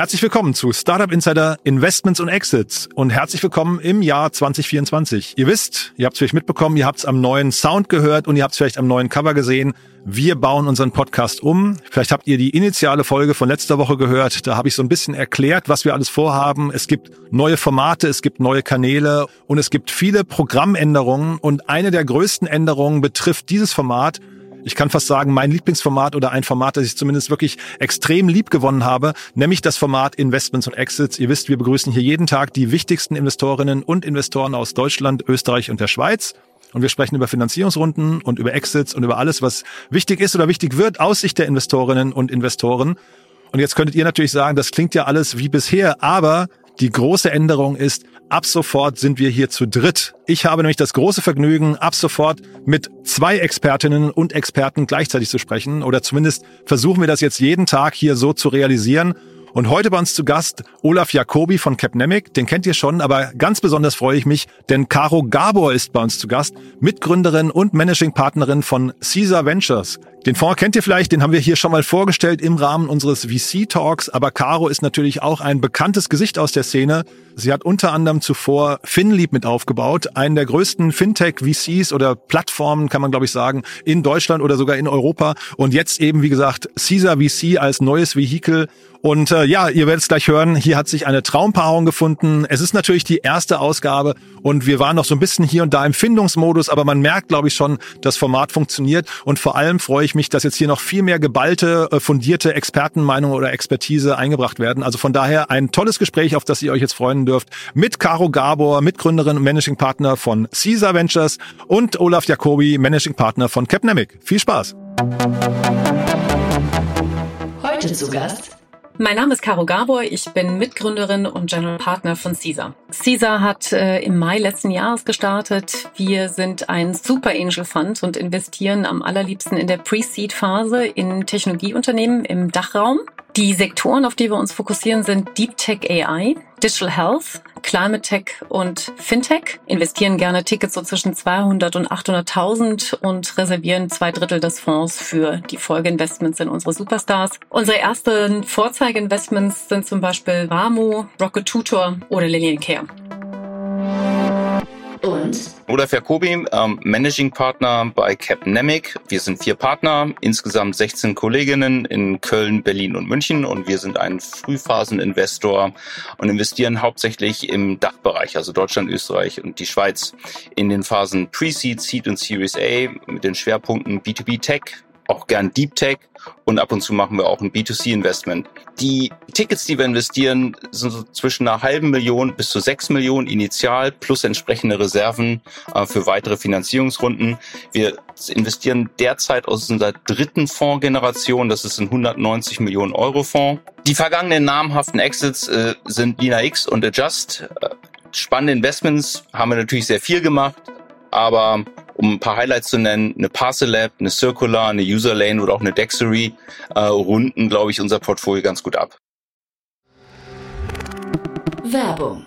Herzlich willkommen zu Startup Insider Investments und Exits und herzlich willkommen im Jahr 2024. Ihr wisst, ihr habt es vielleicht mitbekommen, ihr habt es am neuen Sound gehört und ihr habt es vielleicht am neuen Cover gesehen. Wir bauen unseren Podcast um. Vielleicht habt ihr die initiale Folge von letzter Woche gehört. Da habe ich so ein bisschen erklärt, was wir alles vorhaben. Es gibt neue Formate, es gibt neue Kanäle und es gibt viele Programmänderungen. Und eine der größten Änderungen betrifft dieses Format ich kann fast sagen, mein Lieblingsformat oder ein Format, das ich zumindest wirklich extrem lieb gewonnen habe, nämlich das Format Investments und Exits. Ihr wisst, wir begrüßen hier jeden Tag die wichtigsten Investorinnen und Investoren aus Deutschland, Österreich und der Schweiz. Und wir sprechen über Finanzierungsrunden und über Exits und über alles, was wichtig ist oder wichtig wird aus Sicht der Investorinnen und Investoren. Und jetzt könntet ihr natürlich sagen, das klingt ja alles wie bisher, aber die große Änderung ist, ab sofort sind wir hier zu dritt. Ich habe nämlich das große Vergnügen, ab sofort mit zwei Expertinnen und Experten gleichzeitig zu sprechen. Oder zumindest versuchen wir das jetzt jeden Tag hier so zu realisieren. Und heute bei uns zu Gast Olaf Jacobi von Capnemic. Den kennt ihr schon, aber ganz besonders freue ich mich, denn Caro Gabor ist bei uns zu Gast, Mitgründerin und Managing Partnerin von Caesar Ventures. Den Fonds kennt ihr vielleicht, den haben wir hier schon mal vorgestellt im Rahmen unseres VC-Talks, aber Caro ist natürlich auch ein bekanntes Gesicht aus der Szene. Sie hat unter anderem zuvor FinLeap mit aufgebaut, einen der größten Fintech-VCs oder Plattformen, kann man glaube ich sagen, in Deutschland oder sogar in Europa. Und jetzt eben, wie gesagt, Caesar VC als neues Vehikel. Und äh, ja, ihr werdet es gleich hören, hier hat sich eine Traumpaarung gefunden. Es ist natürlich die erste Ausgabe und wir waren noch so ein bisschen hier und da im Findungsmodus, aber man merkt, glaube ich, schon, das Format funktioniert. Und vor allem freue ich mich, dass jetzt hier noch viel mehr geballte, äh, fundierte Expertenmeinungen oder Expertise eingebracht werden. Also von daher ein tolles Gespräch, auf das ihr euch jetzt freuen dürft, mit Caro Gabor, Mitgründerin und Managing Partner von Caesar Ventures und Olaf Jacobi, Managing Partner von Capnemic. Viel Spaß! Heute zu Gast mein Name ist Caro Gabor, ich bin Mitgründerin und General Partner von Caesar. Caesar hat äh, im Mai letzten Jahres gestartet. Wir sind ein Super Angel Fund und investieren am allerliebsten in der Pre-Seed-Phase in Technologieunternehmen im Dachraum. Die Sektoren, auf die wir uns fokussieren, sind Deep Tech AI, Digital Health, Climate Tech und Fintech, investieren gerne Tickets so zwischen 200 und 800.000 und reservieren zwei Drittel des Fonds für die Folgeinvestments in unsere Superstars. Unsere ersten Vorzeigeinvestments sind zum Beispiel Wamo, Rocket Tutor oder Lillian Care. Und Olaf Jacobi, ähm, Managing Partner bei Capnemic. Wir sind vier Partner, insgesamt 16 Kolleginnen in Köln, Berlin und München und wir sind ein Frühphaseninvestor und investieren hauptsächlich im Dachbereich, also Deutschland, Österreich und die Schweiz, in den Phasen Pre-Seed, Seed und Series A mit den Schwerpunkten B2B Tech, auch gern Deep Tech und ab und zu machen wir auch ein B2C-Investment. Die Tickets, die wir investieren, sind so zwischen einer halben Million bis zu sechs Millionen initial plus entsprechende Reserven äh, für weitere Finanzierungsrunden. Wir investieren derzeit aus unserer dritten Fondsgeneration, das ist ein 190 Millionen Euro Fonds. Die vergangenen namhaften Exits äh, sind Lina X und Adjust. Äh, spannende Investments haben wir natürlich sehr viel gemacht, aber um ein paar Highlights zu nennen, eine Parcel Lab, eine Circular, eine User Lane oder auch eine Dexery äh, runden, glaube ich, unser Portfolio ganz gut ab. Werbung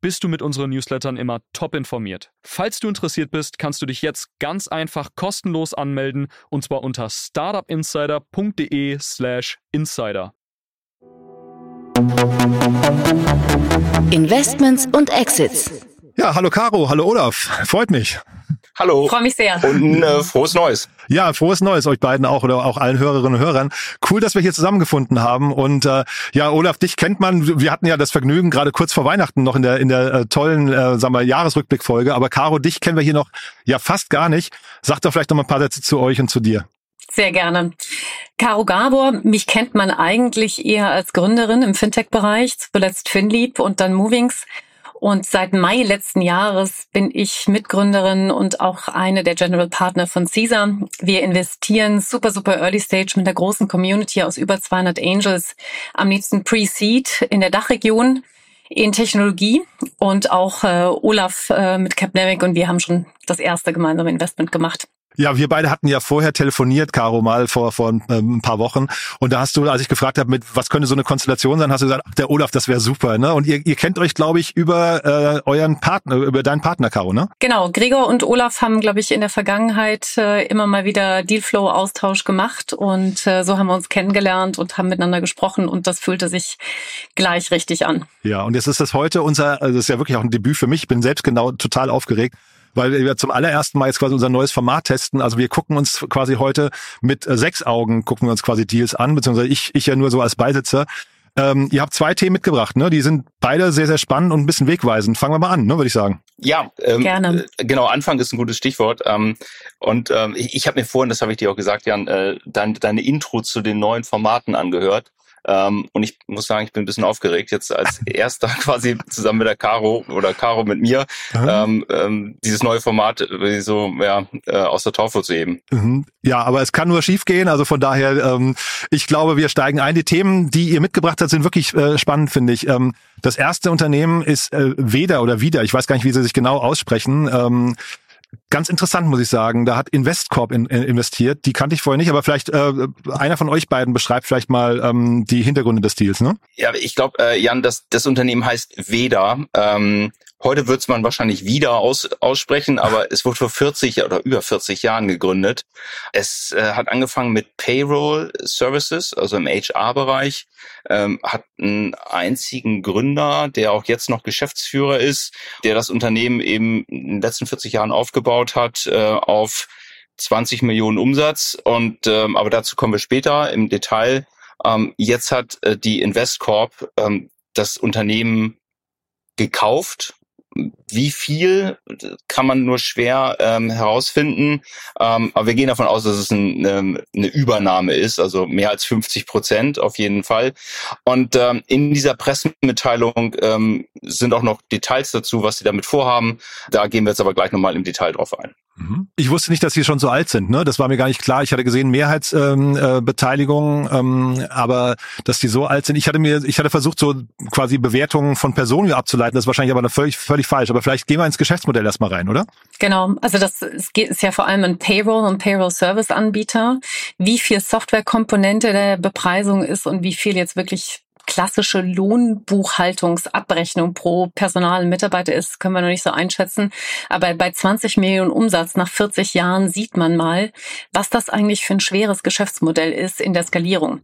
bist du mit unseren Newslettern immer top informiert. Falls du interessiert bist, kannst du dich jetzt ganz einfach kostenlos anmelden und zwar unter startupinsider.de/slash insider. Investments und Exits. Ja, hallo Caro, hallo Olaf, freut mich. Hallo. Freue mich sehr. Und äh, frohes Neues. Ja, frohes Neues euch beiden auch oder auch allen Hörerinnen und Hörern. Cool, dass wir hier zusammengefunden haben. Und äh, ja, Olaf, dich kennt man. Wir hatten ja das Vergnügen gerade kurz vor Weihnachten noch in der in der äh, tollen, äh, sagen wir Jahresrückblickfolge. Aber Caro, dich kennen wir hier noch ja fast gar nicht. Sag doch vielleicht noch mal ein paar Sätze zu euch und zu dir. Sehr gerne. Caro Gabor, mich kennt man eigentlich eher als Gründerin im Fintech-Bereich, zuletzt FinLeap und dann Movings. Und seit Mai letzten Jahres bin ich Mitgründerin und auch eine der General Partner von Caesar. Wir investieren super, super Early Stage mit einer großen Community aus über 200 Angels, am liebsten Pre-Seed in der Dachregion in Technologie und auch äh, Olaf äh, mit Capnemic und wir haben schon das erste gemeinsame Investment gemacht. Ja, wir beide hatten ja vorher telefoniert, Caro, mal vor, vor ähm, ein paar Wochen. Und da hast du, als ich gefragt habe, mit was könnte so eine Konstellation sein, hast du gesagt, ach, der Olaf, das wäre super. Ne? Und ihr, ihr kennt euch, glaube ich, über äh, euren Partner, über deinen Partner, Caro, ne? Genau, Gregor und Olaf haben, glaube ich, in der Vergangenheit äh, immer mal wieder Dealflow-Austausch gemacht. Und äh, so haben wir uns kennengelernt und haben miteinander gesprochen und das fühlte sich gleich richtig an. Ja, und jetzt ist das heute unser, also das ist ja wirklich auch ein Debüt für mich. Ich bin selbst genau total aufgeregt weil wir zum allerersten Mal jetzt quasi unser neues Format testen. Also wir gucken uns quasi heute mit äh, sechs Augen gucken wir uns quasi Deals an, beziehungsweise ich, ich ja nur so als Beisitzer. Ähm, ihr habt zwei Themen mitgebracht, ne? Die sind beide sehr, sehr spannend und ein bisschen wegweisend. Fangen wir mal an, ne, würde ich sagen. Ja, ähm, gerne. Äh, genau, Anfang ist ein gutes Stichwort. Ähm, und ähm, ich, ich habe mir vorhin, das habe ich dir auch gesagt, Jan, äh, dein, deine Intro zu den neuen Formaten angehört. Ähm, und ich muss sagen, ich bin ein bisschen aufgeregt, jetzt als erster quasi zusammen mit der Caro oder Caro mit mir ähm, ähm, dieses neue Format so ja, äh, aus der Taufe zu heben. Mhm. Ja, aber es kann nur schief gehen. Also von daher, ähm, ich glaube, wir steigen ein. Die Themen, die ihr mitgebracht habt, sind wirklich äh, spannend, finde ich. Ähm, das erste Unternehmen ist äh, Weder oder Wieder. Ich weiß gar nicht, wie sie sich genau aussprechen. Ähm, Ganz interessant, muss ich sagen. Da hat Investcorp in, in investiert. Die kannte ich vorher nicht, aber vielleicht äh, einer von euch beiden beschreibt vielleicht mal ähm, die Hintergründe des Deals, ne? Ja, ich glaube, äh, Jan, das, das Unternehmen heißt Veda. Ähm, Heute wird es man wahrscheinlich wieder aus, aussprechen, aber es wurde vor 40 oder über 40 Jahren gegründet. Es äh, hat angefangen mit Payroll Services, also im HR-Bereich, ähm, hat einen einzigen Gründer, der auch jetzt noch Geschäftsführer ist, der das Unternehmen eben in den letzten 40 Jahren aufgebaut hat äh, auf 20 Millionen Umsatz. Und ähm, aber dazu kommen wir später im Detail. Ähm, jetzt hat äh, die Investcorp ähm, das Unternehmen gekauft wie viel kann man nur schwer ähm, herausfinden. Ähm, aber wir gehen davon aus, dass es ein, ähm, eine Übernahme ist, also mehr als 50 Prozent auf jeden Fall. Und ähm, in dieser Pressemitteilung ähm, sind auch noch Details dazu, was sie damit vorhaben. Da gehen wir jetzt aber gleich nochmal im Detail drauf ein. Mhm. Ich wusste nicht, dass sie schon so alt sind. Ne? Das war mir gar nicht klar. Ich hatte gesehen Mehrheitsbeteiligung, ähm, äh, ähm, aber dass die so alt sind. Ich hatte mir, ich hatte versucht, so quasi Bewertungen von Personen abzuleiten. Das ist wahrscheinlich aber völlig, völlig falsch. Aber vielleicht gehen wir ins Geschäftsmodell erstmal rein, oder? Genau. Also das ist, ist ja vor allem ein Payroll und Payroll Service Anbieter. Wie viel Softwarekomponente der Bepreisung ist und wie viel jetzt wirklich klassische Lohnbuchhaltungsabrechnung pro Personal und Mitarbeiter ist, können wir noch nicht so einschätzen. Aber bei 20 Millionen Umsatz nach 40 Jahren sieht man mal, was das eigentlich für ein schweres Geschäftsmodell ist in der Skalierung.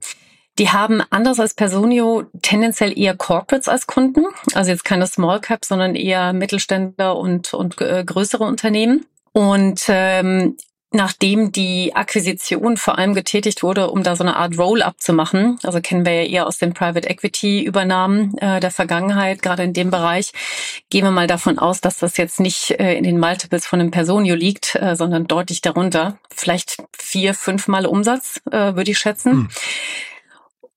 Die haben anders als Personio tendenziell eher Corporates als Kunden, also jetzt keine Small Cap, sondern eher Mittelständler und, und äh, größere Unternehmen. Und ähm, nachdem die Akquisition vor allem getätigt wurde, um da so eine Art Roll-up zu machen, also kennen wir ja eher aus den Private Equity Übernahmen äh, der Vergangenheit, gerade in dem Bereich, gehen wir mal davon aus, dass das jetzt nicht äh, in den Multiples von einem Personio liegt, äh, sondern deutlich darunter. Vielleicht vier, fünf Mal Umsatz, äh, würde ich schätzen. Hm.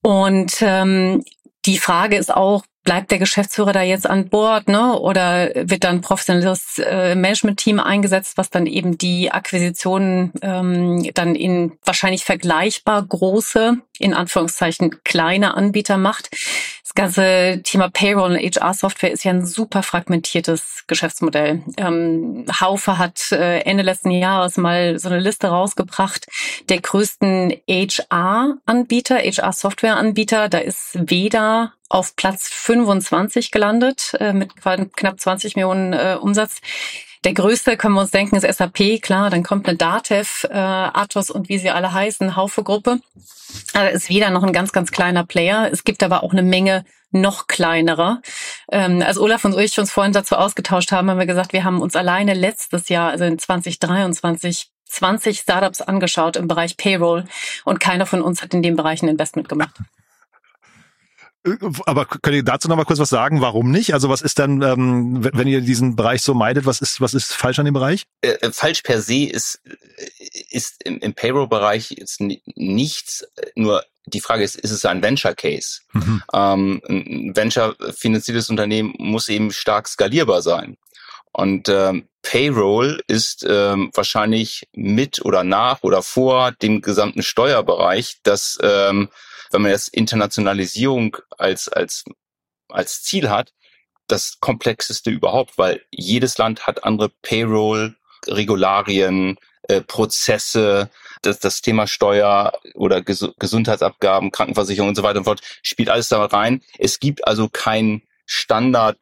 Und ähm, die Frage ist auch, bleibt der Geschäftsführer da jetzt an Bord, ne? Oder wird dann professionelles äh, Management-Team eingesetzt, was dann eben die Akquisitionen ähm, dann in wahrscheinlich vergleichbar große, in Anführungszeichen kleine Anbieter macht. Ganze Thema Payroll und HR-Software ist ja ein super fragmentiertes Geschäftsmodell. Ähm, Haufe hat äh, Ende letzten Jahres mal so eine Liste rausgebracht der größten HR-Anbieter, HR-Software-Anbieter. Da ist Veda auf Platz 25 gelandet äh, mit knapp 20 Millionen äh, Umsatz. Der größte, können wir uns denken, ist SAP, klar, dann kommt eine Datev, äh, Atos und wie sie alle heißen, Haufe-Gruppe. Also ist wieder noch ein ganz, ganz kleiner Player. Es gibt aber auch eine Menge noch kleinerer. Ähm, als Olaf und ich uns vorhin dazu ausgetauscht haben, haben wir gesagt, wir haben uns alleine letztes Jahr, also in 2023, 20 Startups angeschaut im Bereich Payroll und keiner von uns hat in dem Bereich ein Investment gemacht. Aber könnt ihr dazu noch mal kurz was sagen? Warum nicht? Also was ist dann, ähm, wenn ihr diesen Bereich so meidet, was ist was ist falsch an dem Bereich? Äh, äh falsch per se ist ist im, im Payroll-Bereich jetzt nichts. Nur die Frage ist, ist es ein Venture Case? Mhm. Ähm, ein Venture finanziertes Unternehmen muss eben stark skalierbar sein. Und ähm, Payroll ist ähm, wahrscheinlich mit oder nach oder vor dem gesamten Steuerbereich, dass ähm, wenn man jetzt Internationalisierung als als als Ziel hat, das komplexeste überhaupt, weil jedes Land hat andere Payroll Regularien, äh, Prozesse, das, das Thema Steuer oder Ges Gesundheitsabgaben, Krankenversicherung und so weiter und fort spielt alles da rein. Es gibt also kein Standard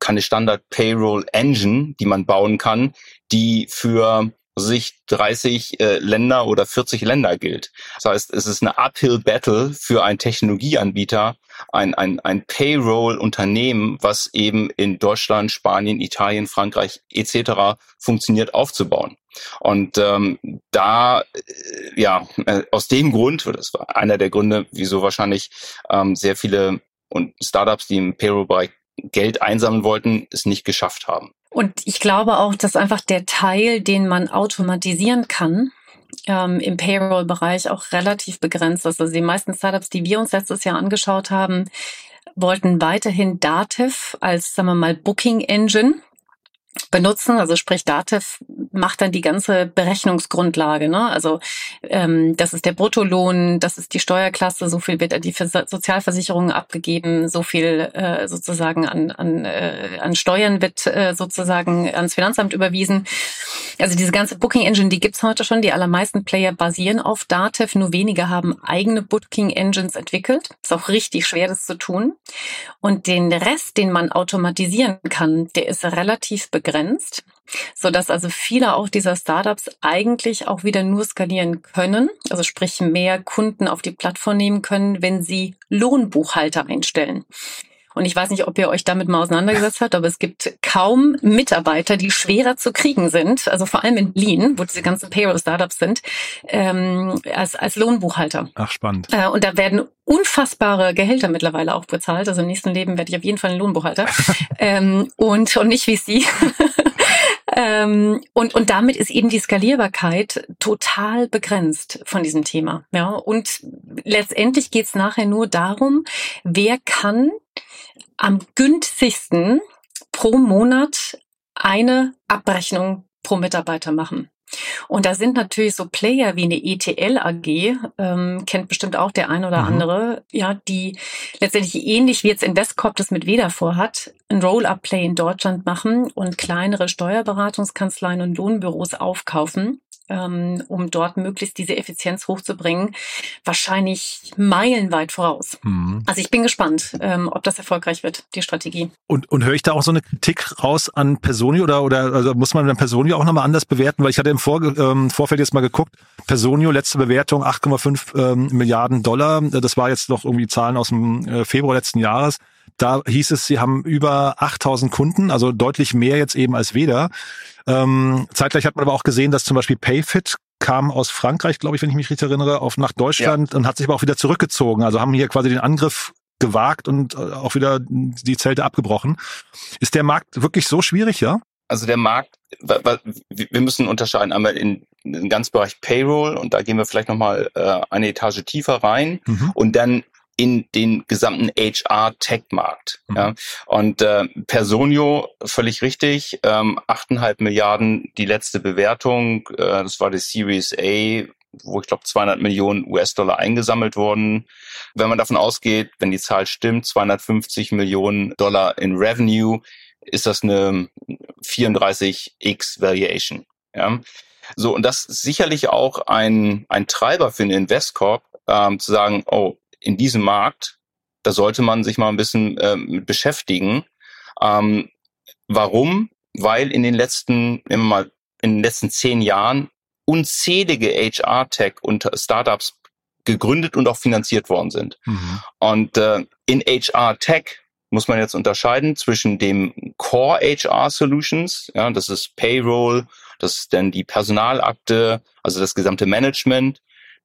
keine Standard Payroll Engine, die man bauen kann, die für sich 30 äh, Länder oder 40 Länder gilt. Das heißt, es ist eine Uphill Battle für einen Technologieanbieter, ein, ein, ein Payroll-Unternehmen, was eben in Deutschland, Spanien, Italien, Frankreich etc. funktioniert, aufzubauen. Und ähm, da, äh, ja, äh, aus dem Grund, das war einer der Gründe, wieso wahrscheinlich ähm, sehr viele und Startups, die im Payroll-Bereich Geld einsammeln wollten, es nicht geschafft haben. Und ich glaube auch, dass einfach der Teil, den man automatisieren kann, ähm, im Payroll-Bereich auch relativ begrenzt ist. Also die meisten Startups, die wir uns letztes Jahr angeschaut haben, wollten weiterhin Dativ als, sagen wir mal, Booking Engine benutzen. Also sprich, Datev macht dann die ganze Berechnungsgrundlage. Ne? Also ähm, das ist der Bruttolohn, das ist die Steuerklasse, so viel wird an die Sozialversicherung abgegeben, so viel äh, sozusagen an, an, äh, an Steuern wird äh, sozusagen ans Finanzamt überwiesen. Also diese ganze Booking Engine, die gibt's heute schon. Die allermeisten Player basieren auf Datev, nur wenige haben eigene Booking Engines entwickelt. Ist auch richtig schwer, das zu tun. Und den Rest, den man automatisieren kann, der ist relativ begrenzt, so dass also viele auch dieser Startups eigentlich auch wieder nur skalieren können, also sprich mehr Kunden auf die Plattform nehmen können, wenn sie Lohnbuchhalter einstellen. Und ich weiß nicht, ob ihr euch damit mal auseinandergesetzt habt, aber es gibt kaum Mitarbeiter, die schwerer zu kriegen sind, also vor allem in Berlin, wo diese ganzen Payroll-Startups sind, ähm, als, als Lohnbuchhalter. Ach, spannend. Äh, und da werden unfassbare Gehälter mittlerweile auch bezahlt. Also im nächsten Leben werde ich auf jeden Fall ein Lohnbuchhalter. ähm, und, und nicht wie sie. ähm, und, und damit ist eben die Skalierbarkeit total begrenzt von diesem Thema. Ja, und letztendlich geht es nachher nur darum, wer kann am günstigsten pro Monat eine Abrechnung pro Mitarbeiter machen. Und da sind natürlich so Player wie eine ETL AG, ähm, kennt bestimmt auch der ein oder mhm. andere, ja, die letztendlich ähnlich wie jetzt Investcorp das mit Weda vorhat, ein Roll-Up-Play in Deutschland machen und kleinere Steuerberatungskanzleien und Lohnbüros aufkaufen ähm, um dort möglichst diese Effizienz hochzubringen, wahrscheinlich meilenweit voraus. Mhm. Also ich bin gespannt, ähm, ob das erfolgreich wird, die Strategie. Und, und höre ich da auch so eine Kritik raus an Personio oder, oder also muss man dann Personio auch nochmal anders bewerten? Weil ich hatte im Vor, ähm, Vorfeld jetzt mal geguckt, Personio, letzte Bewertung 8,5 ähm, Milliarden Dollar. Das war jetzt noch irgendwie Zahlen aus dem äh, Februar letzten Jahres. Da hieß es, sie haben über 8000 Kunden, also deutlich mehr jetzt eben als Weder. Ähm, zeitgleich hat man aber auch gesehen, dass zum Beispiel Payfit kam aus Frankreich, glaube ich, wenn ich mich richtig erinnere, auf nach Deutschland ja. und hat sich aber auch wieder zurückgezogen. Also haben hier quasi den Angriff gewagt und äh, auch wieder die Zelte abgebrochen. Ist der Markt wirklich so schwierig, ja? Also der Markt, wir müssen unterscheiden einmal in den ganzen Bereich Payroll und da gehen wir vielleicht nochmal äh, eine Etage tiefer rein mhm. und dann in den gesamten HR-Tech-Markt. Mhm. Ja. Und äh, Personio, völlig richtig, ähm, 8,5 Milliarden die letzte Bewertung, äh, das war die Series A, wo ich glaube 200 Millionen US-Dollar eingesammelt wurden. Wenn man davon ausgeht, wenn die Zahl stimmt, 250 Millionen Dollar in Revenue, ist das eine 34x Valuation. Ja. So, und das ist sicherlich auch ein, ein Treiber für einen Investcorp, ähm, zu sagen, oh, in diesem Markt, da sollte man sich mal ein bisschen ähm, mit beschäftigen. Ähm, warum? Weil in den letzten, immer mal, in den letzten zehn Jahren unzählige HR-Tech und Startups gegründet und auch finanziert worden sind. Mhm. Und äh, in HR-Tech muss man jetzt unterscheiden zwischen dem Core HR Solutions, ja, das ist Payroll, das ist dann die Personalakte, also das gesamte Management.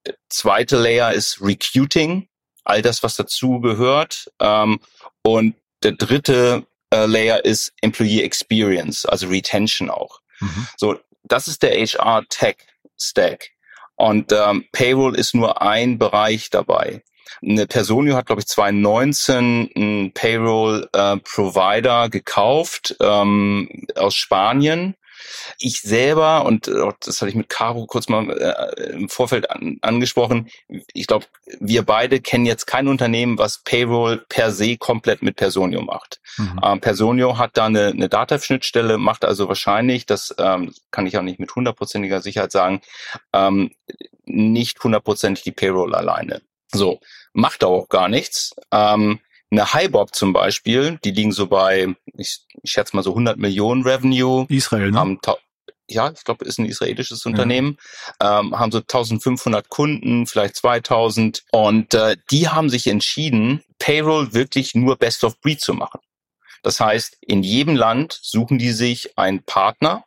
Der zweite Layer ist Recruiting, all das, was dazu gehört. Ähm, und der dritte äh, Layer ist Employee Experience, also Retention auch. Mhm. So, das ist der HR Tech Stack. Und ähm, Payroll ist nur ein Bereich dabei. Eine Personio hat, glaube ich, 2019 einen Payroll-Provider äh, gekauft ähm, aus Spanien. Ich selber, und äh, das hatte ich mit Caro kurz mal äh, im Vorfeld an, angesprochen, ich glaube, wir beide kennen jetzt kein Unternehmen, was Payroll per se komplett mit Personio macht. Mhm. Ähm, Personio hat da eine, eine Data-Schnittstelle, macht also wahrscheinlich, das ähm, kann ich auch nicht mit hundertprozentiger Sicherheit sagen, ähm, nicht hundertprozentig die Payroll alleine. So, macht auch gar nichts. Ähm, eine Highbob zum Beispiel, die liegen so bei, ich, ich schätze mal so 100 Millionen Revenue. Israel, ne? Haben ja, ich glaube, ist ein israelisches Unternehmen, ja. ähm, haben so 1500 Kunden, vielleicht 2000 und äh, die haben sich entschieden, Payroll wirklich nur Best of Breed zu machen. Das heißt, in jedem Land suchen die sich einen Partner,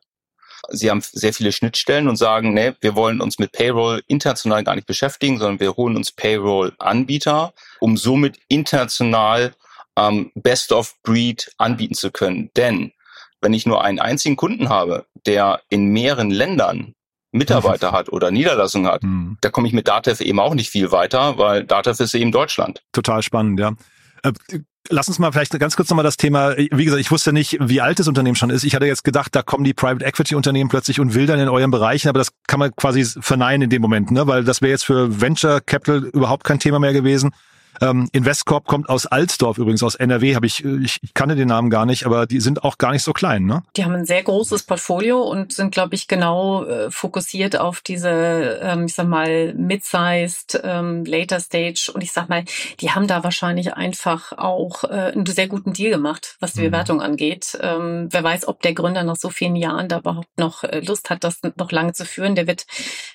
sie haben sehr viele Schnittstellen und sagen, ne, wir wollen uns mit Payroll international gar nicht beschäftigen, sondern wir holen uns Payroll-Anbieter, um somit international ähm, Best of Breed anbieten zu können. Denn wenn ich nur einen einzigen Kunden habe, der in mehreren Ländern Mitarbeiter hat oder Niederlassungen hat, mhm. da komme ich mit Datev eben auch nicht viel weiter, weil Datev ist eben Deutschland. Total spannend, ja. Äh, lass uns mal vielleicht ganz kurz nochmal das Thema, wie gesagt, ich wusste nicht, wie alt das Unternehmen schon ist. Ich hatte jetzt gedacht, da kommen die Private Equity Unternehmen plötzlich und wildern in euren Bereichen, aber das kann man quasi verneinen in dem Moment, ne? weil das wäre jetzt für Venture Capital überhaupt kein Thema mehr gewesen. Ähm, Investcorp kommt aus Alsdorf übrigens, aus NRW, habe ich, ich, ich kannte den Namen gar nicht, aber die sind auch gar nicht so klein, ne? Die haben ein sehr großes Portfolio und sind, glaube ich, genau äh, fokussiert auf diese, ähm, ich sag mal, mid-sized, ähm, later stage und ich sag mal, die haben da wahrscheinlich einfach auch äh, einen sehr guten Deal gemacht, was die mhm. Bewertung angeht. Ähm, wer weiß, ob der Gründer nach so vielen Jahren da überhaupt noch äh, Lust hat, das noch lange zu führen. Der wird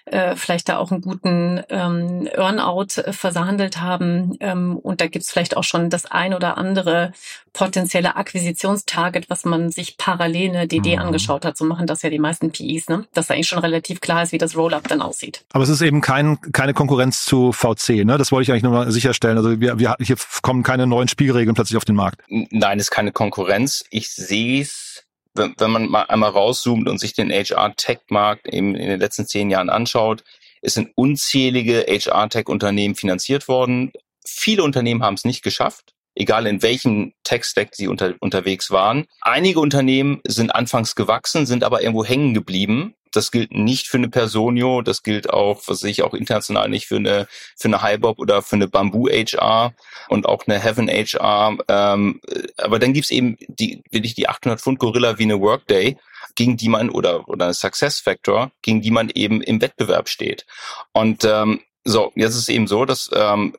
äh, vielleicht da auch einen guten ähm, Earnout äh, verhandelt haben. Äh, ähm, und da gibt es vielleicht auch schon das ein oder andere potenzielle Akquisitionstarget, was man sich parallel eine DD mhm. angeschaut hat. So machen das ja die meisten PIs, ne? Dass eigentlich schon relativ klar ist, wie das Rollup dann aussieht. Aber es ist eben kein, keine Konkurrenz zu VC, ne? Das wollte ich eigentlich nur mal sicherstellen. Also wir, wir, hier kommen keine neuen Spielregeln plötzlich auf den Markt. Nein, es ist keine Konkurrenz. Ich sehe es wenn, wenn man mal einmal rauszoomt und sich den HR-Tech-Markt eben in den letzten zehn Jahren anschaut, es sind unzählige HR-Tech-Unternehmen finanziert worden. Viele Unternehmen haben es nicht geschafft, egal in welchem Tech-Stack sie unter, unterwegs waren. Einige Unternehmen sind anfangs gewachsen, sind aber irgendwo hängen geblieben. Das gilt nicht für eine Personio, das gilt auch, was ich auch international nicht für eine für eine Hybob oder für eine Bamboo HR und auch eine Heaven HR. Ähm, aber dann gibt's eben die wirklich die 800 Pfund Gorilla wie eine Workday, gegen die man oder oder eine Success Factor, gegen die man eben im Wettbewerb steht. Und ähm, so, jetzt ist es eben so, dass ähm,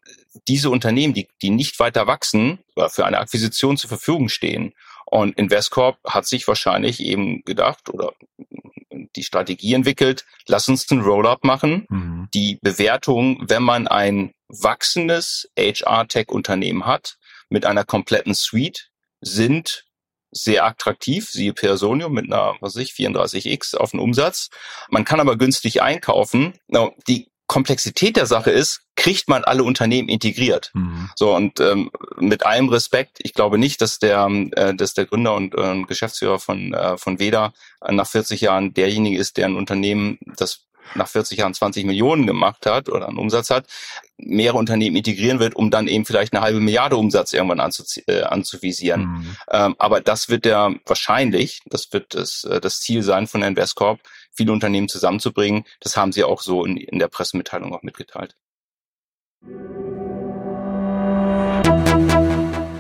diese Unternehmen, die, die nicht weiter wachsen, für eine Akquisition zur Verfügung stehen. Und Investcorp hat sich wahrscheinlich eben gedacht oder die Strategie entwickelt, lass uns ein Roll-up machen. Mhm. Die Bewertung, wenn man ein wachsendes HR-Tech-Unternehmen hat mit einer kompletten Suite, sind sehr attraktiv, siehe Personio mit einer, was weiß ich, 34x auf den Umsatz. Man kann aber günstig einkaufen. Die Komplexität der Sache ist, kriegt man alle Unternehmen integriert. Mhm. So und ähm, mit allem Respekt, ich glaube nicht, dass der, äh, dass der Gründer und äh, Geschäftsführer von äh, von Veda nach 40 Jahren derjenige ist, der ein Unternehmen, das nach 40 Jahren 20 Millionen gemacht hat oder einen Umsatz hat, mehrere Unternehmen integrieren wird, um dann eben vielleicht eine halbe Milliarde Umsatz irgendwann äh, anzuvisieren. Mhm. Ähm, aber das wird der wahrscheinlich, das wird das, äh, das Ziel sein von Investcorp, viele Unternehmen zusammenzubringen. Das haben sie auch so in, in der Pressemitteilung auch mitgeteilt.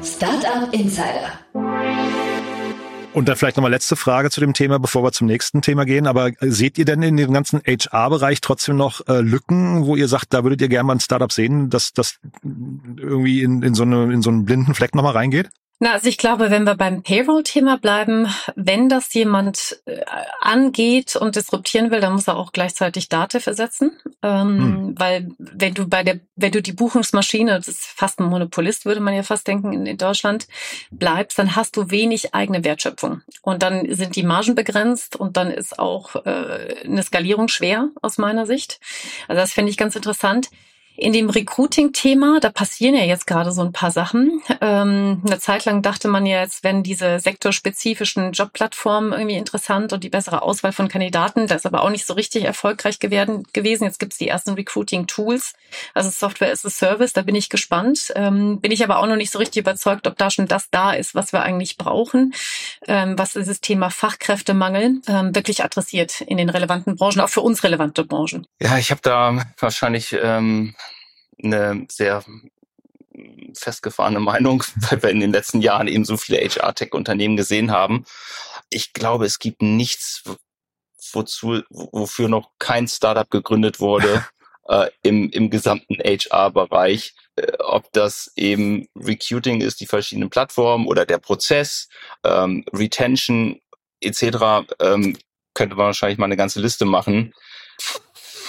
Startup Insider. Und dann vielleicht nochmal letzte Frage zu dem Thema, bevor wir zum nächsten Thema gehen. Aber seht ihr denn in dem ganzen HR-Bereich trotzdem noch äh, Lücken, wo ihr sagt, da würdet ihr gerne mal ein Startup sehen, dass das irgendwie in, in, so eine, in so einen blinden Fleck nochmal reingeht? Na, also ich glaube, wenn wir beim Payroll-Thema bleiben, wenn das jemand äh, angeht und disruptieren will, dann muss er auch gleichzeitig Dativ ersetzen. Ähm, hm. Weil wenn du bei der, wenn du die Buchungsmaschine, das ist fast ein Monopolist, würde man ja fast denken, in, in Deutschland bleibst, dann hast du wenig eigene Wertschöpfung. Und dann sind die Margen begrenzt und dann ist auch äh, eine Skalierung schwer aus meiner Sicht. Also das finde ich ganz interessant. In dem Recruiting-Thema, da passieren ja jetzt gerade so ein paar Sachen. Ähm, eine Zeit lang dachte man ja jetzt, wenn diese sektorspezifischen Jobplattformen irgendwie interessant und die bessere Auswahl von Kandidaten, das ist aber auch nicht so richtig erfolgreich gewesen. Jetzt gibt's die ersten Recruiting-Tools, also Software as a Service, da bin ich gespannt. Ähm, bin ich aber auch noch nicht so richtig überzeugt, ob da schon das da ist, was wir eigentlich brauchen, ähm, was dieses Thema Fachkräftemangel ähm, wirklich adressiert in den relevanten Branchen, auch für uns relevante Branchen. Ja, ich habe da wahrscheinlich ähm, eine sehr festgefahrene Meinung, weil wir in den letzten Jahren eben so viele HR-Tech-Unternehmen gesehen haben. Ich glaube, es gibt nichts, wozu, wofür noch kein Startup gegründet wurde äh, im, im gesamten HR-Bereich. Äh, ob das eben Recruiting ist, die verschiedenen Plattformen oder der Prozess, ähm, Retention etc., ähm, könnte man wahrscheinlich mal eine ganze Liste machen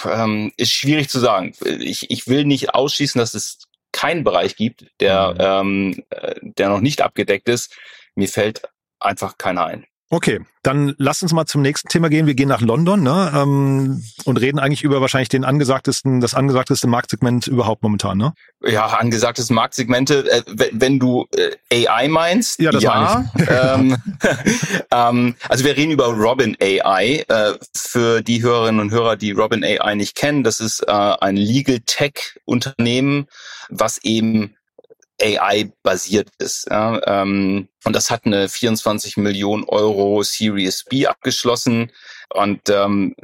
ähm, ist schwierig zu sagen. Ich, ich will nicht ausschließen, dass es keinen Bereich gibt, der, mhm. ähm, äh, der noch nicht abgedeckt ist. Mir fällt einfach keiner ein. Okay, dann lass uns mal zum nächsten Thema gehen. Wir gehen nach London ne, ähm, und reden eigentlich über wahrscheinlich den angesagtesten, das angesagteste Marktsegment überhaupt momentan. Ne? Ja, angesagtes Marktsegmente. Äh, wenn du äh, AI meinst, ja, das ja. ähm, ähm, also wir reden über Robin AI. Äh, für die Hörerinnen und Hörer, die Robin AI nicht kennen, das ist äh, ein Legal Tech Unternehmen, was eben AI-basiert ist. Ja, ähm, und das hat eine 24 Millionen Euro Series B abgeschlossen. Und ähm,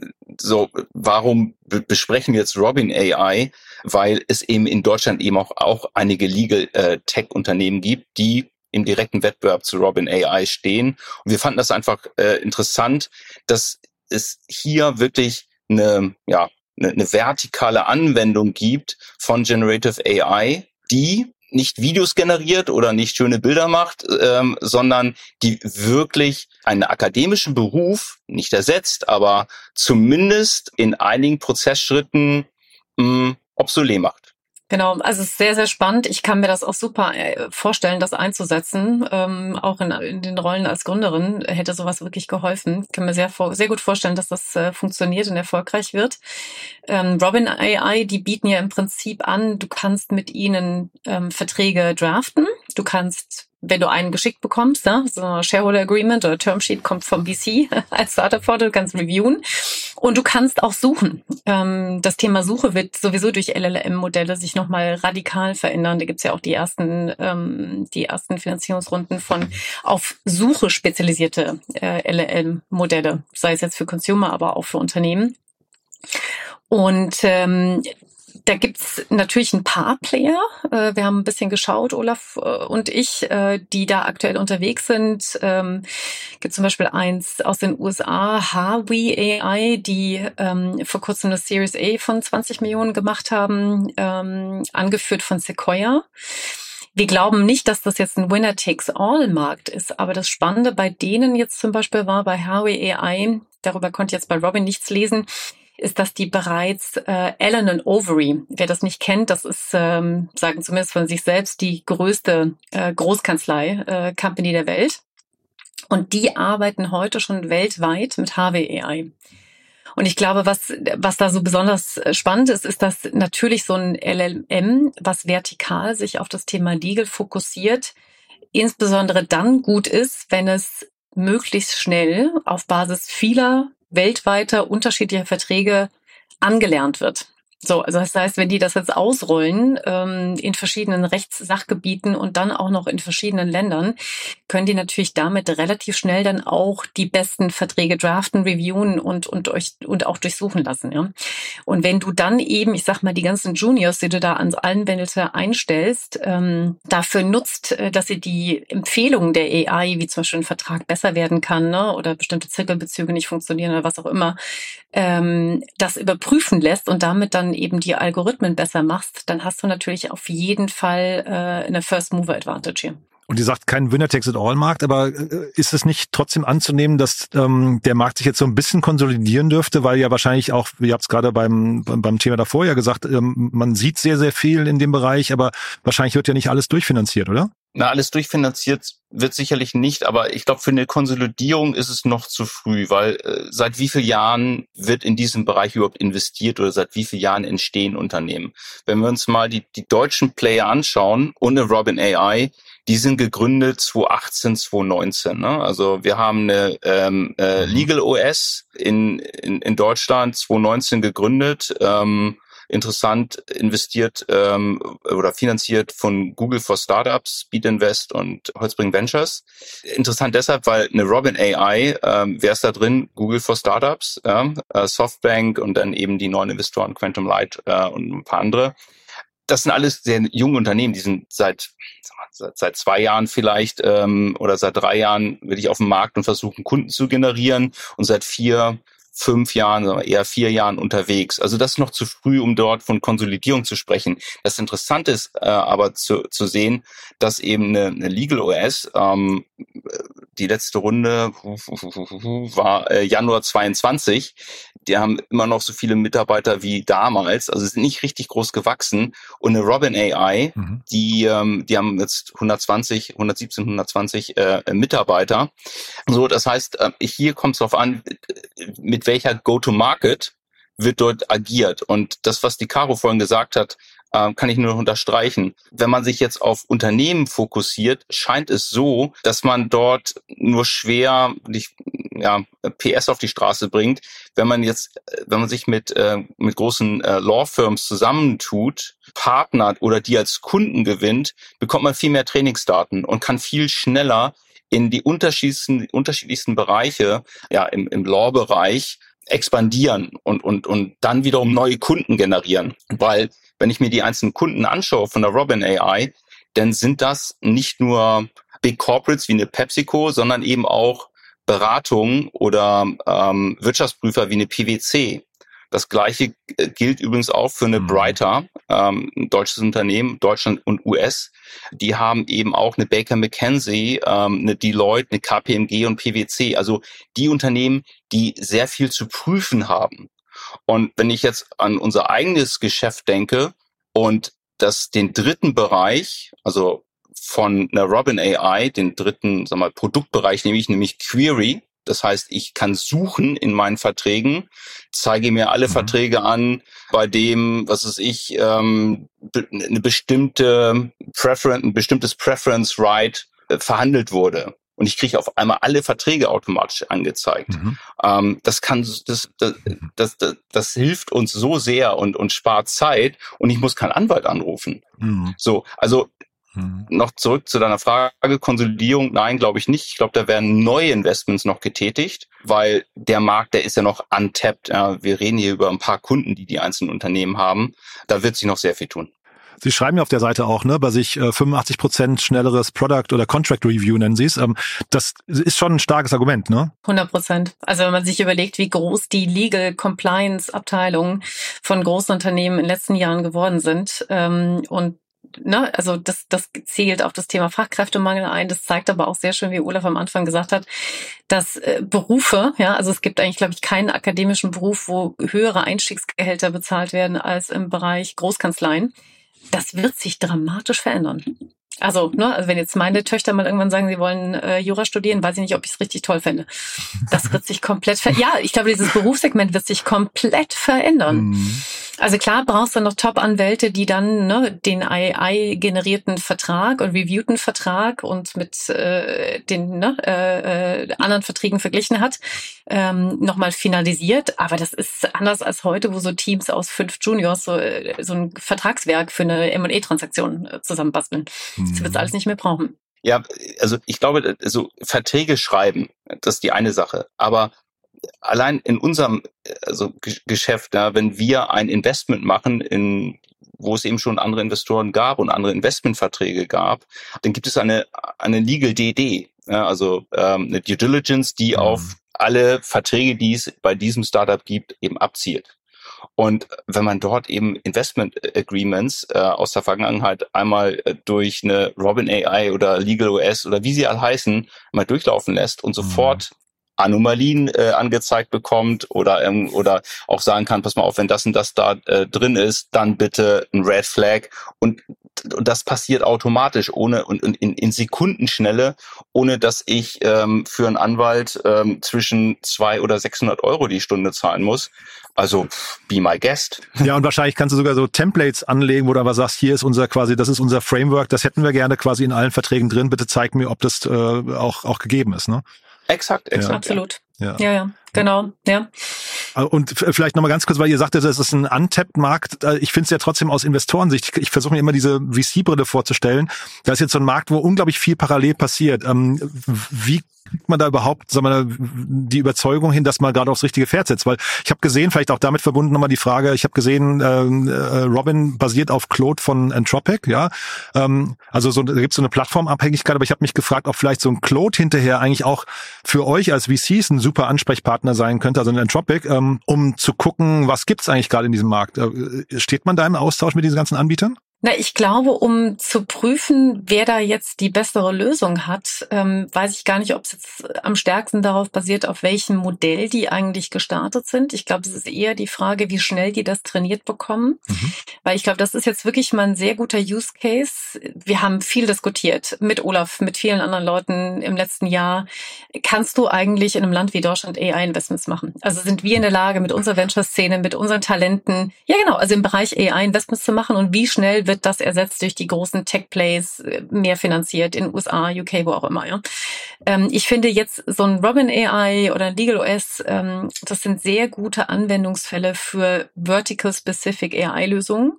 so, warum besprechen wir jetzt Robin AI? Weil es eben in Deutschland eben auch, auch einige Legal äh, Tech-Unternehmen gibt, die im direkten Wettbewerb zu Robin AI stehen. Und wir fanden das einfach äh, interessant, dass es hier wirklich eine, ja, eine, eine vertikale Anwendung gibt von Generative AI, die nicht Videos generiert oder nicht schöne Bilder macht, ähm, sondern die wirklich einen akademischen Beruf nicht ersetzt, aber zumindest in einigen Prozessschritten mh, hm, obsolet macht. Genau, also es ist sehr, sehr spannend. Ich kann mir das auch super äh, vorstellen, das einzusetzen. Ähm, auch in, in, den Rollen als Gründerin hätte sowas wirklich geholfen. Ich kann mir sehr, sehr gut vorstellen, dass das äh, funktioniert und erfolgreich wird. Ähm, Robin AI, die bieten ja im Prinzip an, du kannst mit ihnen ähm, Verträge draften. Du kannst wenn du einen geschickt bekommst, ne? so ein Shareholder Agreement oder Termsheet kommt vom VC als Startup vor, du kannst reviewen und du kannst auch suchen. Ähm, das Thema Suche wird sowieso durch LLM-Modelle sich nochmal radikal verändern. Da gibt's ja auch die ersten, ähm, die ersten Finanzierungsrunden von auf Suche spezialisierte äh, LLM-Modelle, sei es jetzt für Consumer, aber auch für Unternehmen. Und ähm, da gibt's natürlich ein paar Player. Äh, wir haben ein bisschen geschaut, Olaf äh, und ich, äh, die da aktuell unterwegs sind. Ähm, gibt zum Beispiel eins aus den USA, Harvey AI, die ähm, vor kurzem eine Series A von 20 Millionen gemacht haben, ähm, angeführt von Sequoia. Wir glauben nicht, dass das jetzt ein Winner-Takes-All-Markt ist, aber das Spannende bei denen jetzt zum Beispiel war, bei Harvey AI, darüber konnte jetzt bei Robin nichts lesen, ist, dass die bereits äh, Allen and Overy, wer das nicht kennt, das ist, ähm, sagen zumindest von sich selbst, die größte äh, Großkanzlei, äh, der Welt. Und die arbeiten heute schon weltweit mit HW AI. Und ich glaube, was, was da so besonders spannend ist, ist, dass natürlich so ein LLM, was vertikal sich auf das Thema Legal fokussiert, insbesondere dann gut ist, wenn es möglichst schnell auf Basis vieler weltweiter unterschiedlicher Verträge angelernt wird. So, also das heißt, wenn die das jetzt ausrollen ähm, in verschiedenen Rechtssachgebieten und dann auch noch in verschiedenen Ländern, können die natürlich damit relativ schnell dann auch die besten Verträge draften, reviewen und und euch und auch durchsuchen lassen. Ja? Und wenn du dann eben, ich sag mal, die ganzen Juniors, die du da ans Anwendete einstellst, ähm, dafür nutzt, äh, dass sie die Empfehlungen der AI, wie zum Beispiel ein Vertrag besser werden kann, ne, oder bestimmte Zirkelbezüge nicht funktionieren oder was auch immer, ähm, das überprüfen lässt und damit dann eben die Algorithmen besser machst, dann hast du natürlich auf jeden Fall äh, eine First Mover Advantage hier. Und die sagt kein Winner takes it all Markt, aber äh, ist es nicht trotzdem anzunehmen, dass ähm, der Markt sich jetzt so ein bisschen konsolidieren dürfte, weil ja wahrscheinlich auch, ihr habt es gerade beim, beim Thema davor ja gesagt, ähm, man sieht sehr, sehr viel in dem Bereich, aber wahrscheinlich wird ja nicht alles durchfinanziert, oder? Na, alles durchfinanziert wird sicherlich nicht, aber ich glaube, für eine Konsolidierung ist es noch zu früh, weil äh, seit wie vielen Jahren wird in diesem Bereich überhaupt investiert oder seit wie vielen Jahren entstehen Unternehmen? Wenn wir uns mal die, die deutschen Player anschauen, ohne Robin AI, die sind gegründet 2018, 2019. Ne? Also wir haben eine ähm, äh, mhm. Legal OS in, in, in Deutschland 2019 gegründet. Ähm, interessant investiert ähm, oder finanziert von Google for Startups, Speed Invest und Holzbring Ventures. Interessant deshalb, weil eine Robin AI, ähm, wer ist da drin? Google for Startups, äh, Softbank und dann eben die neuen Investoren Quantum Light äh, und ein paar andere. Das sind alles sehr junge Unternehmen, die sind seit seit, seit zwei Jahren vielleicht ähm, oder seit drei Jahren wirklich auf dem Markt und versuchen Kunden zu generieren und seit vier fünf Jahren, sondern eher vier Jahren unterwegs. Also das ist noch zu früh, um dort von Konsolidierung zu sprechen. Das Interessante ist äh, aber zu, zu sehen, dass eben eine, eine Legal OS, ähm, die letzte Runde war äh, Januar 22, die haben immer noch so viele Mitarbeiter wie damals, also sind nicht richtig groß gewachsen. Und eine Robin AI, mhm. die, ähm, die haben jetzt 120, 117, 120 äh, Mitarbeiter. So, das heißt, äh, hier kommt es darauf an, mit welcher Go-to-Market wird dort agiert. Und das, was die Caro vorhin gesagt hat, äh, kann ich nur noch unterstreichen. Wenn man sich jetzt auf Unternehmen fokussiert, scheint es so, dass man dort nur schwer die, ja, PS auf die Straße bringt. Wenn man jetzt, wenn man sich mit, äh, mit großen äh, Law Firms zusammentut, partnert oder die als Kunden gewinnt, bekommt man viel mehr Trainingsdaten und kann viel schneller in die unterschiedlichsten, unterschiedlichsten Bereiche, ja, im, im Law-Bereich expandieren und, und, und dann wiederum neue Kunden generieren. Weil, wenn ich mir die einzelnen Kunden anschaue von der Robin AI, dann sind das nicht nur Big Corporates wie eine PepsiCo, sondern eben auch Beratungen oder ähm, Wirtschaftsprüfer wie eine PwC. Das gleiche äh, gilt übrigens auch für eine mhm. Brighter, ähm, ein deutsches Unternehmen, Deutschland und US. Die haben eben auch eine Baker McKenzie, ähm, eine Deloitte, eine KPMG und PwC. Also die Unternehmen, die sehr viel zu prüfen haben. Und wenn ich jetzt an unser eigenes Geschäft denke und das den dritten Bereich, also von einer Robin AI, den dritten, sag mal, Produktbereich nehme ich nämlich Query, das heißt, ich kann suchen in meinen Verträgen, zeige mir alle mhm. Verträge an, bei dem, was ist ich, ähm, eine bestimmte Preference, ein bestimmtes Preference Right äh, verhandelt wurde. Und ich kriege auf einmal alle Verträge automatisch angezeigt. Mhm. Ähm, das kann, das, das, das, das, das hilft uns so sehr und, und spart Zeit und ich muss keinen Anwalt anrufen. Mhm. So, also hm. Noch zurück zu deiner Frage, Konsolidierung, nein, glaube ich nicht. Ich glaube, da werden neue Investments noch getätigt, weil der Markt, der ist ja noch untapped. Ja, wir reden hier über ein paar Kunden, die die einzelnen Unternehmen haben. Da wird sich noch sehr viel tun. Sie schreiben ja auf der Seite auch, ne, bei sich äh, 85 Prozent schnelleres Product oder Contract Review nennen Sie es. Ähm, das ist schon ein starkes Argument, ne? 100 Prozent. Also wenn man sich überlegt, wie groß die Legal Compliance Abteilungen von großen Unternehmen in den letzten Jahren geworden sind ähm, und ne, also das, das zählt auch das Thema Fachkräftemangel ein. Das zeigt aber auch sehr schön, wie Olaf am Anfang gesagt hat, dass äh, Berufe, ja, also es gibt eigentlich, glaube ich, keinen akademischen Beruf, wo höhere Einstiegsgehälter bezahlt werden als im Bereich Großkanzleien. Das wird sich dramatisch verändern. Also, ne, also wenn jetzt meine Töchter mal irgendwann sagen, sie wollen äh, Jura studieren, weiß ich nicht, ob ich es richtig toll fände. Das wird sich komplett verändern. Ja, ich glaube, dieses Berufssegment wird sich komplett verändern. Mhm. Also klar brauchst du noch Top-Anwälte, die dann ne, den AI-generierten Vertrag und reviewten Vertrag und mit äh, den ne, äh, äh, anderen Verträgen verglichen hat, ähm, nochmal finalisiert. Aber das ist anders als heute, wo so Teams aus fünf Juniors so, äh, so ein Vertragswerk für eine M&A-Transaktion äh, zusammenbasteln. Mhm. Das wird alles nicht mehr brauchen. Ja, also ich glaube, also Verträge schreiben, das ist die eine Sache. Aber allein in unserem also Geschäft, ja, wenn wir ein Investment machen in wo es eben schon andere Investoren gab und andere Investmentverträge gab, dann gibt es eine eine Legal DD, ja, also ähm, eine Due Diligence, die mhm. auf alle Verträge, die es bei diesem Startup gibt, eben abzielt. Und wenn man dort eben Investment Agreements äh, aus der Vergangenheit einmal äh, durch eine Robin AI oder Legal OS oder wie sie all heißen, mal durchlaufen lässt und mhm. sofort Anomalien äh, angezeigt bekommt oder ähm, oder auch sagen kann, pass mal auf, wenn das und das da äh, drin ist, dann bitte ein Red Flag und und das passiert automatisch ohne und, und in, in Sekundenschnelle, ohne dass ich ähm, für einen Anwalt ähm, zwischen zwei oder 600 Euro die Stunde zahlen muss. Also be my guest. Ja, und wahrscheinlich kannst du sogar so Templates anlegen, wo du aber sagst, hier ist unser quasi, das ist unser Framework, das hätten wir gerne quasi in allen Verträgen drin. Bitte zeig mir, ob das äh, auch auch gegeben ist. Ne? Exakt, exakt. Ja. Absolut. Ja, ja, ja genau, ja. Äh, und vielleicht nochmal ganz kurz, weil ihr sagtet, das ist ein untapped-Markt. Äh, ich finde es ja trotzdem aus Investorensicht, ich versuche mir immer diese VC-Brille vorzustellen. Da ist jetzt so ein Markt, wo unglaublich viel parallel passiert. Ähm, wie kriegt man da überhaupt sagen wir, die Überzeugung hin, dass man gerade aufs richtige Pferd setzt? Weil ich habe gesehen, vielleicht auch damit verbunden nochmal die Frage, ich habe gesehen, ähm, äh, Robin basiert auf Claude von Entropic, ja. Ähm, also so, da gibt es so eine Plattformabhängigkeit, aber ich habe mich gefragt, ob vielleicht so ein Claude hinterher eigentlich auch für euch als VCs ein super Ansprechpartner sein könnte, also ein Entropic, ähm, um zu gucken, was gibt's eigentlich gerade in diesem Markt. Äh, steht man da im Austausch mit diesen ganzen Anbietern? Na, ich glaube, um zu prüfen, wer da jetzt die bessere Lösung hat, ähm, weiß ich gar nicht, ob es jetzt am stärksten darauf basiert, auf welchem Modell die eigentlich gestartet sind. Ich glaube, es ist eher die Frage, wie schnell die das trainiert bekommen. Mhm. Weil ich glaube, das ist jetzt wirklich mal ein sehr guter Use Case. Wir haben viel diskutiert mit Olaf, mit vielen anderen Leuten im letzten Jahr. Kannst du eigentlich in einem Land wie Deutschland AI-Investments machen? Also sind wir in der Lage, mit unserer Venture-Szene, mit unseren Talenten, ja genau, also im Bereich AI-Investments zu machen und wie schnell wird das ersetzt durch die großen Tech-Plays, äh, mehr finanziert in USA, UK, wo auch immer. Ja. Ähm, ich finde jetzt so ein Robin AI oder Legal OS, ähm, das sind sehr gute Anwendungsfälle für Vertical-Specific AI-Lösungen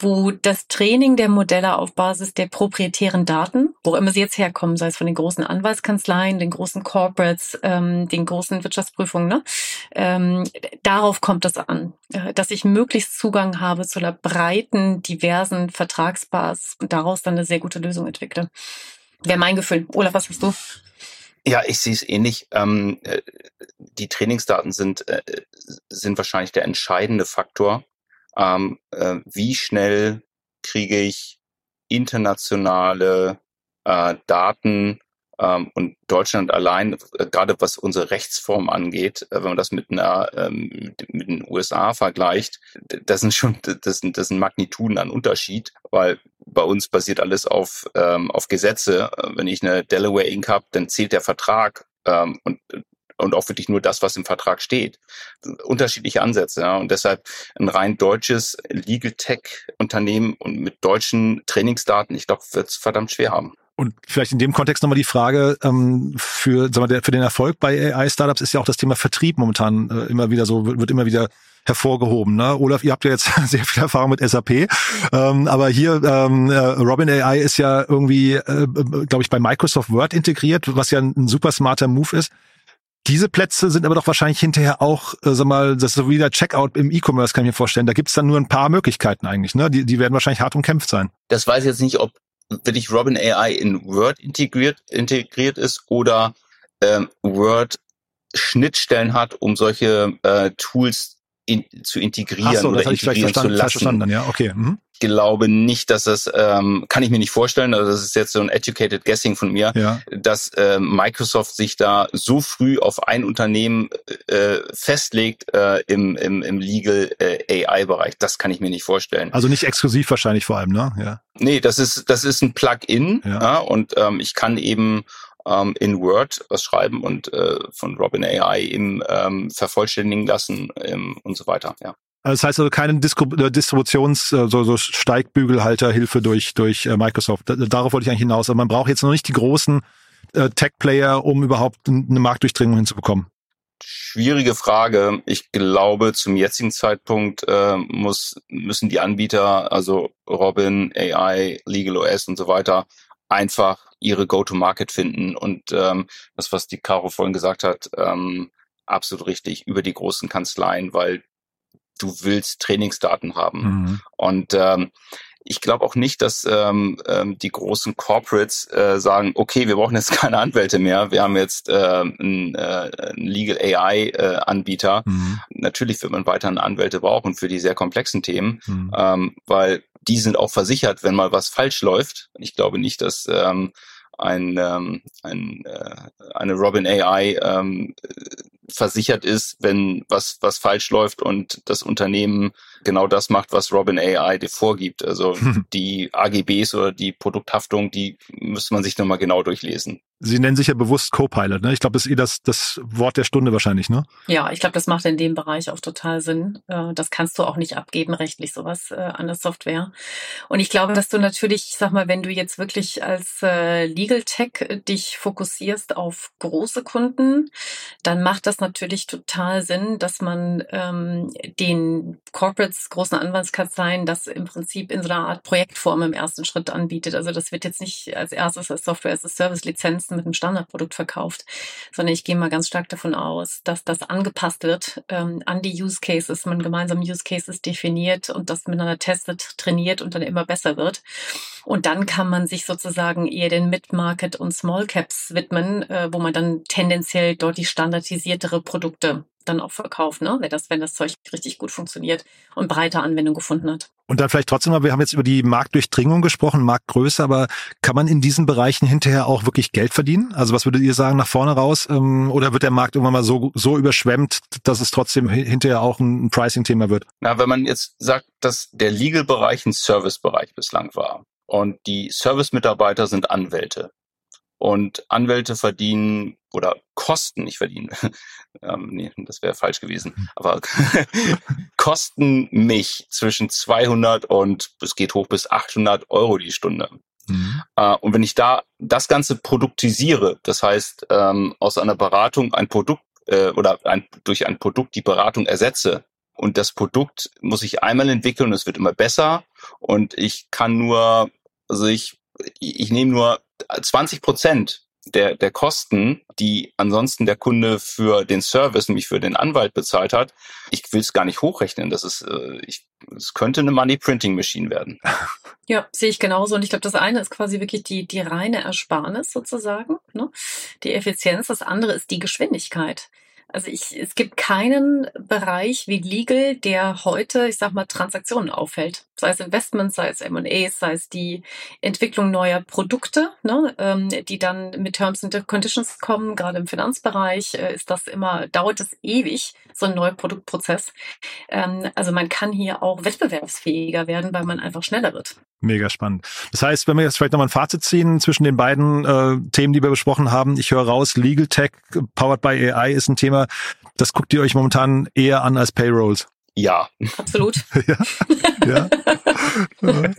wo das Training der Modelle auf Basis der proprietären Daten, wo immer sie jetzt herkommen, sei es von den großen Anwaltskanzleien, den großen Corporates, ähm, den großen Wirtschaftsprüfungen, ne? ähm, darauf kommt es an, äh, dass ich möglichst Zugang habe zu einer breiten, diversen Vertragsbasis und daraus dann eine sehr gute Lösung entwickle. Wäre mein Gefühl. Olaf, was hast du? Ja, ich sehe es ähnlich. Ähm, äh, die Trainingsdaten sind, äh, sind wahrscheinlich der entscheidende Faktor ähm, äh, wie schnell kriege ich internationale äh, Daten ähm, und Deutschland allein, äh, gerade was unsere Rechtsform angeht, äh, wenn man das mit einer ähm, mit den USA vergleicht, das sind schon das sind, das sind Magnituden an Unterschied, weil bei uns basiert alles auf ähm, auf Gesetze. Äh, wenn ich eine Delaware Inc. habe, dann zählt der Vertrag ähm, und und auch wirklich nur das, was im Vertrag steht. Unterschiedliche Ansätze. Ja. Und deshalb ein rein deutsches Legal Tech Unternehmen und mit deutschen Trainingsdaten, ich glaube, wird es verdammt schwer haben. Und vielleicht in dem Kontext nochmal die Frage, ähm, für, sagen wir, für den Erfolg bei AI-Startups ist ja auch das Thema Vertrieb momentan äh, immer wieder so, wird, wird immer wieder hervorgehoben. Ne? Olaf, ihr habt ja jetzt sehr viel Erfahrung mit SAP, ähm, aber hier ähm, äh, Robin AI ist ja irgendwie, äh, glaube ich, bei Microsoft Word integriert, was ja ein super smarter Move ist. Diese Plätze sind aber doch wahrscheinlich hinterher auch, äh, sag mal, das ist so wie der Checkout im E-Commerce, kann ich mir vorstellen. Da gibt's dann nur ein paar Möglichkeiten eigentlich, ne? Die, die werden wahrscheinlich hart umkämpft sein. Das weiß ich jetzt nicht, ob wirklich Robin AI in Word integriert, integriert ist oder ähm, Word Schnittstellen hat, um solche äh, Tools in, zu integrieren so, oder integrieren zu lassen. Verstanden, ja, okay. Mhm. Glaube nicht, dass das, ähm, kann ich mir nicht vorstellen, also das ist jetzt so ein educated guessing von mir, ja. dass äh, Microsoft sich da so früh auf ein Unternehmen äh, festlegt äh, im, im, im Legal äh, AI-Bereich. Das kann ich mir nicht vorstellen. Also nicht exklusiv wahrscheinlich vor allem, ne? Ja. Nee, das ist, das ist ein Plugin ja. ja und ähm, ich kann eben ähm, in Word was schreiben und äh, von Robin AI eben ähm, vervollständigen lassen ähm, und so weiter. Ja. Also das heißt also keine Diskru äh, Distributions-, äh, so, so Steigbügelhalterhilfe durch, durch äh, Microsoft. Darauf wollte ich eigentlich hinaus. Aber man braucht jetzt noch nicht die großen äh, Tech-Player, um überhaupt eine Marktdurchdringung hinzubekommen. Schwierige Frage. Ich glaube, zum jetzigen Zeitpunkt äh, muss, müssen die Anbieter, also Robin, AI, LegalOS und so weiter, einfach ihre Go-to-Market finden. Und ähm, das, was die Caro vorhin gesagt hat, ähm, absolut richtig, über die großen Kanzleien, weil du willst Trainingsdaten haben. Mhm. Und ähm, ich glaube auch nicht, dass ähm, ähm, die großen Corporates äh, sagen, okay, wir brauchen jetzt keine Anwälte mehr, wir haben jetzt äh, einen, äh, einen Legal AI-Anbieter. Äh, mhm. Natürlich wird man weiterhin Anwälte brauchen für die sehr komplexen Themen, mhm. ähm, weil die sind auch versichert, wenn mal was falsch läuft. Ich glaube nicht, dass ähm, ein, ähm, ein, äh, eine Robin AI ähm, versichert ist, wenn was, was falsch läuft und das Unternehmen genau das macht, was Robin AI dir vorgibt. Also die AGBs oder die Produkthaftung, die müsste man sich nochmal genau durchlesen. Sie nennen sich ja bewusst Copilot, ne? Ich glaube, das ist eh das, das Wort der Stunde wahrscheinlich, ne? Ja, ich glaube, das macht in dem Bereich auch total Sinn. Äh, das kannst du auch nicht abgeben, rechtlich, sowas äh, an der Software. Und ich glaube, dass du natürlich, ich sag mal, wenn du jetzt wirklich als äh, Legal Tech dich fokussierst auf große Kunden, dann macht das natürlich total Sinn, dass man ähm, den Corporates, großen Anwaltskanzleien, das im Prinzip in so einer Art Projektform im ersten Schritt anbietet. Also das wird jetzt nicht als erstes als Software as a Service Lizenz mit einem Standardprodukt verkauft, sondern ich gehe mal ganz stark davon aus, dass das angepasst wird ähm, an die Use Cases, man gemeinsam Use Cases definiert und das miteinander testet, trainiert und dann immer besser wird. Und dann kann man sich sozusagen eher den Mid-Market und Small Caps widmen, äh, wo man dann tendenziell deutlich standardisiertere Produkte dann auch verkauft, ne? wenn, das, wenn das Zeug richtig gut funktioniert und breite Anwendung gefunden hat. Und dann vielleicht trotzdem mal, wir haben jetzt über die Marktdurchdringung gesprochen, Marktgröße, aber kann man in diesen Bereichen hinterher auch wirklich Geld verdienen? Also was würdet ihr sagen nach vorne raus? Ähm, oder wird der Markt irgendwann mal so, so überschwemmt, dass es trotzdem hinterher auch ein Pricing-Thema wird? Na, wenn man jetzt sagt, dass der Legal-Bereich ein Service-Bereich bislang war und die Service-Mitarbeiter sind Anwälte, und Anwälte verdienen oder kosten, nicht verdienen, ähm, nee, das wäre falsch gewesen, hm. aber kosten mich zwischen 200 und es geht hoch bis 800 Euro die Stunde. Mhm. Äh, und wenn ich da das Ganze produktisiere, das heißt ähm, aus einer Beratung ein Produkt äh, oder ein, durch ein Produkt die Beratung ersetze, und das Produkt muss ich einmal entwickeln, es wird immer besser und ich kann nur, also ich, ich nehme nur 20 Prozent der, der Kosten, die ansonsten der Kunde für den Service, nämlich für den Anwalt bezahlt hat, ich will es gar nicht hochrechnen. Das ist, äh, ich, es könnte eine Money Printing Machine werden. Ja, sehe ich genauso. Und ich glaube, das eine ist quasi wirklich die, die reine Ersparnis sozusagen, ne? die Effizienz. Das andere ist die Geschwindigkeit. Also ich, es gibt keinen Bereich wie Legal, der heute, ich sag mal, Transaktionen auffällt. Sei es Investments, sei es M&As, sei es die Entwicklung neuer Produkte, ne, ähm, die dann mit Terms and Conditions kommen. Gerade im Finanzbereich äh, ist das immer, dauert es ewig, so ein neuer Produktprozess. Ähm, also man kann hier auch wettbewerbsfähiger werden, weil man einfach schneller wird. Mega spannend. Das heißt, wenn wir jetzt vielleicht nochmal ein Fazit ziehen zwischen den beiden äh, Themen, die wir besprochen haben, ich höre raus, Legal Tech powered by AI ist ein Thema, das guckt ihr euch momentan eher an als Payrolls. Ja. Absolut. ja. ja.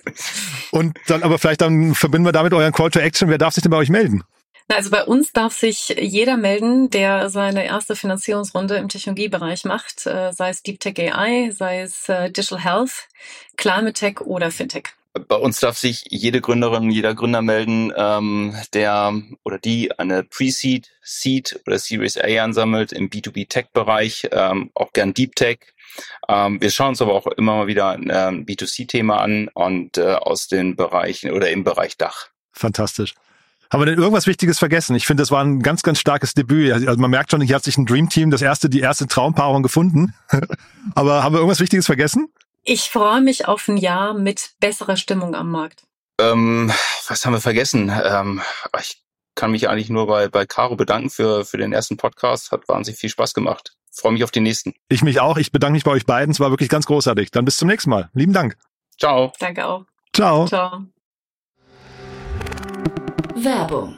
Und dann aber vielleicht dann verbinden wir damit euren Call to Action. Wer darf sich denn bei euch melden? Also bei uns darf sich jeder melden, der seine erste Finanzierungsrunde im Technologiebereich macht, äh, sei es Deep Tech AI, sei es äh, Digital Health, Climate Tech oder Fintech. Bei uns darf sich jede Gründerin, jeder Gründer melden, ähm, der oder die eine Pre-Seed, Seed oder Series A ansammelt im B2B-Tech-Bereich, ähm, auch gern Deep Tech. Ähm, wir schauen uns aber auch immer mal wieder ein ähm, B2C-Thema an und äh, aus den Bereichen oder im Bereich Dach. Fantastisch. Haben wir denn irgendwas Wichtiges vergessen? Ich finde, das war ein ganz, ganz starkes Debüt. Also man merkt schon, hier hat sich ein Dream Team, das erste, die erste Traumpaarung gefunden. Aber haben wir irgendwas Wichtiges vergessen? Ich freue mich auf ein Jahr mit besserer Stimmung am Markt. Ähm, was haben wir vergessen? Ähm, ich kann mich eigentlich nur bei, bei Caro bedanken für, für den ersten Podcast. Hat wahnsinnig viel Spaß gemacht. freue mich auf die nächsten. Ich mich auch. Ich bedanke mich bei euch beiden. Es war wirklich ganz großartig. Dann bis zum nächsten Mal. Lieben Dank. Ciao. Danke auch. Ciao. Ciao. Werbung.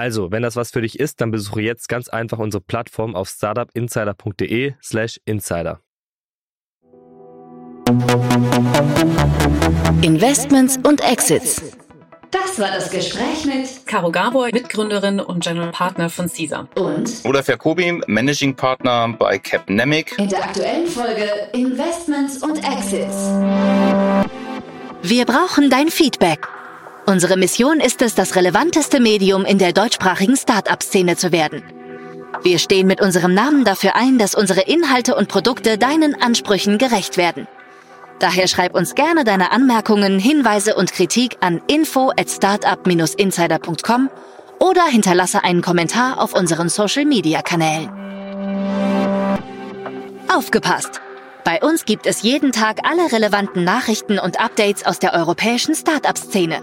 Also, wenn das was für dich ist, dann besuche jetzt ganz einfach unsere Plattform auf startupinsider.de/slash insider. Investments und Exits. Das war das Gespräch mit Caro Gabor, Mitgründerin und General Partner von CISA. und Olaf Jacobi, Managing Partner bei Capnemic. in der aktuellen Folge Investments und Exits. Wir brauchen dein Feedback. Unsere Mission ist es, das relevanteste Medium in der deutschsprachigen Start-up-Szene zu werden. Wir stehen mit unserem Namen dafür ein, dass unsere Inhalte und Produkte deinen Ansprüchen gerecht werden. Daher schreib uns gerne deine Anmerkungen, Hinweise und Kritik an info at startup-insider.com oder hinterlasse einen Kommentar auf unseren Social-Media-Kanälen. Aufgepasst! Bei uns gibt es jeden Tag alle relevanten Nachrichten und Updates aus der europäischen Startup-Szene.